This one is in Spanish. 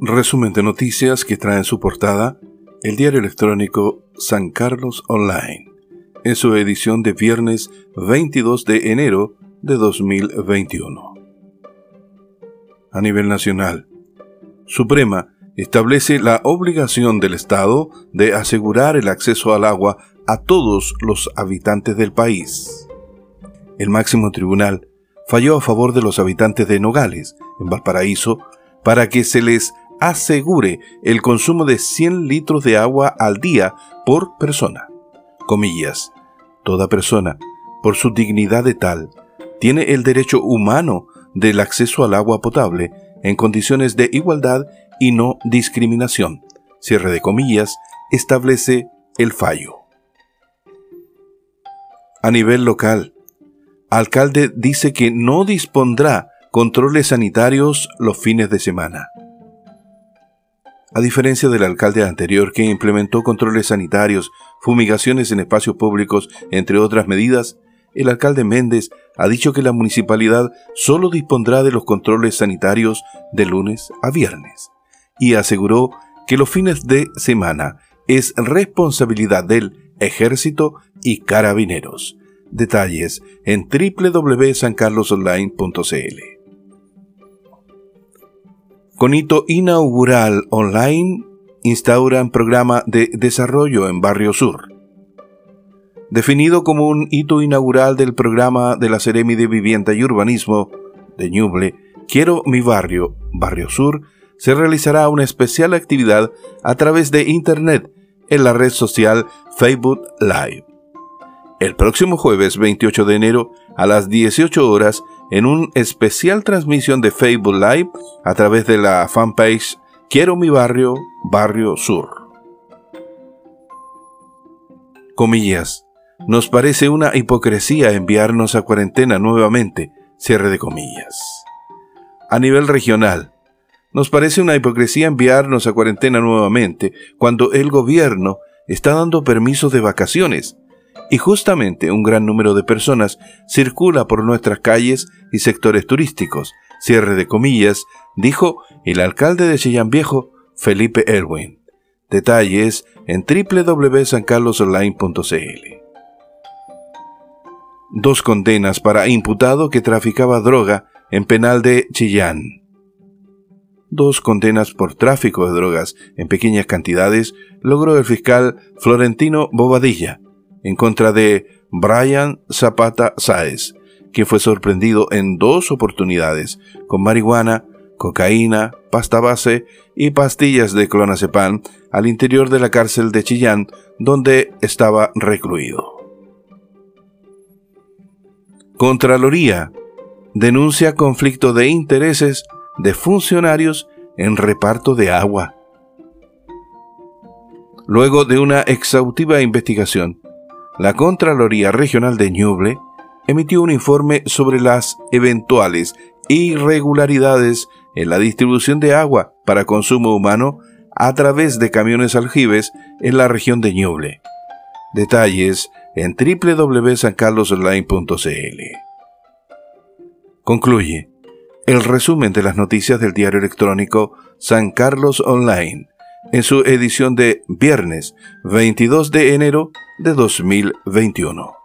Resumen de noticias que trae en su portada el diario electrónico San Carlos Online, en su edición de viernes 22 de enero de 2021. A nivel nacional, Suprema establece la obligación del Estado de asegurar el acceso al agua a todos los habitantes del país. El máximo tribunal falló a favor de los habitantes de Nogales, en Valparaíso, para que se les asegure el consumo de 100 litros de agua al día por persona. Comillas. Toda persona, por su dignidad de tal, tiene el derecho humano del acceso al agua potable en condiciones de igualdad y no discriminación. Cierre de comillas, establece el fallo. A nivel local, alcalde dice que no dispondrá controles sanitarios los fines de semana. A diferencia del alcalde anterior que implementó controles sanitarios, fumigaciones en espacios públicos, entre otras medidas, el alcalde Méndez ha dicho que la municipalidad solo dispondrá de los controles sanitarios de lunes a viernes y aseguró que los fines de semana es responsabilidad del ejército y carabineros. Detalles en www.sancarlosonline.cl. Con hito inaugural online, instauran programa de desarrollo en Barrio Sur. Definido como un hito inaugural del programa de la Seremi de Vivienda y Urbanismo de Ñuble, Quiero mi barrio, Barrio Sur, se realizará una especial actividad a través de Internet en la red social Facebook Live. El próximo jueves 28 de enero a las 18 horas en una especial transmisión de Facebook Live a través de la fanpage Quiero mi barrio, Barrio Sur. Comillas. Nos parece una hipocresía enviarnos a cuarentena nuevamente. Cierre de comillas. A nivel regional, nos parece una hipocresía enviarnos a cuarentena nuevamente cuando el gobierno está dando permisos de vacaciones y justamente un gran número de personas circula por nuestras calles y sectores turísticos, cierre de comillas, dijo el alcalde de Chillán Viejo, Felipe Erwin. Detalles en www.sancarlosonline.cl. Dos condenas para imputado que traficaba droga en penal de Chillán. Dos condenas por tráfico de drogas en pequeñas cantidades logró el fiscal Florentino Bobadilla, en contra de Brian Zapata Sáez, que fue sorprendido en dos oportunidades con marihuana, cocaína, pasta base y pastillas de clonazepam al interior de la cárcel de Chillán, donde estaba recluido. Contraloría denuncia conflicto de intereses de funcionarios en reparto de agua. Luego de una exhaustiva investigación, la Contraloría Regional de Ñuble emitió un informe sobre las eventuales irregularidades en la distribución de agua para consumo humano a través de camiones aljibes en la región de Ñuble. Detalles en www.sancarlosonline.cl. Concluye el resumen de las noticias del diario electrónico San Carlos Online en su edición de viernes 22 de enero de 2021.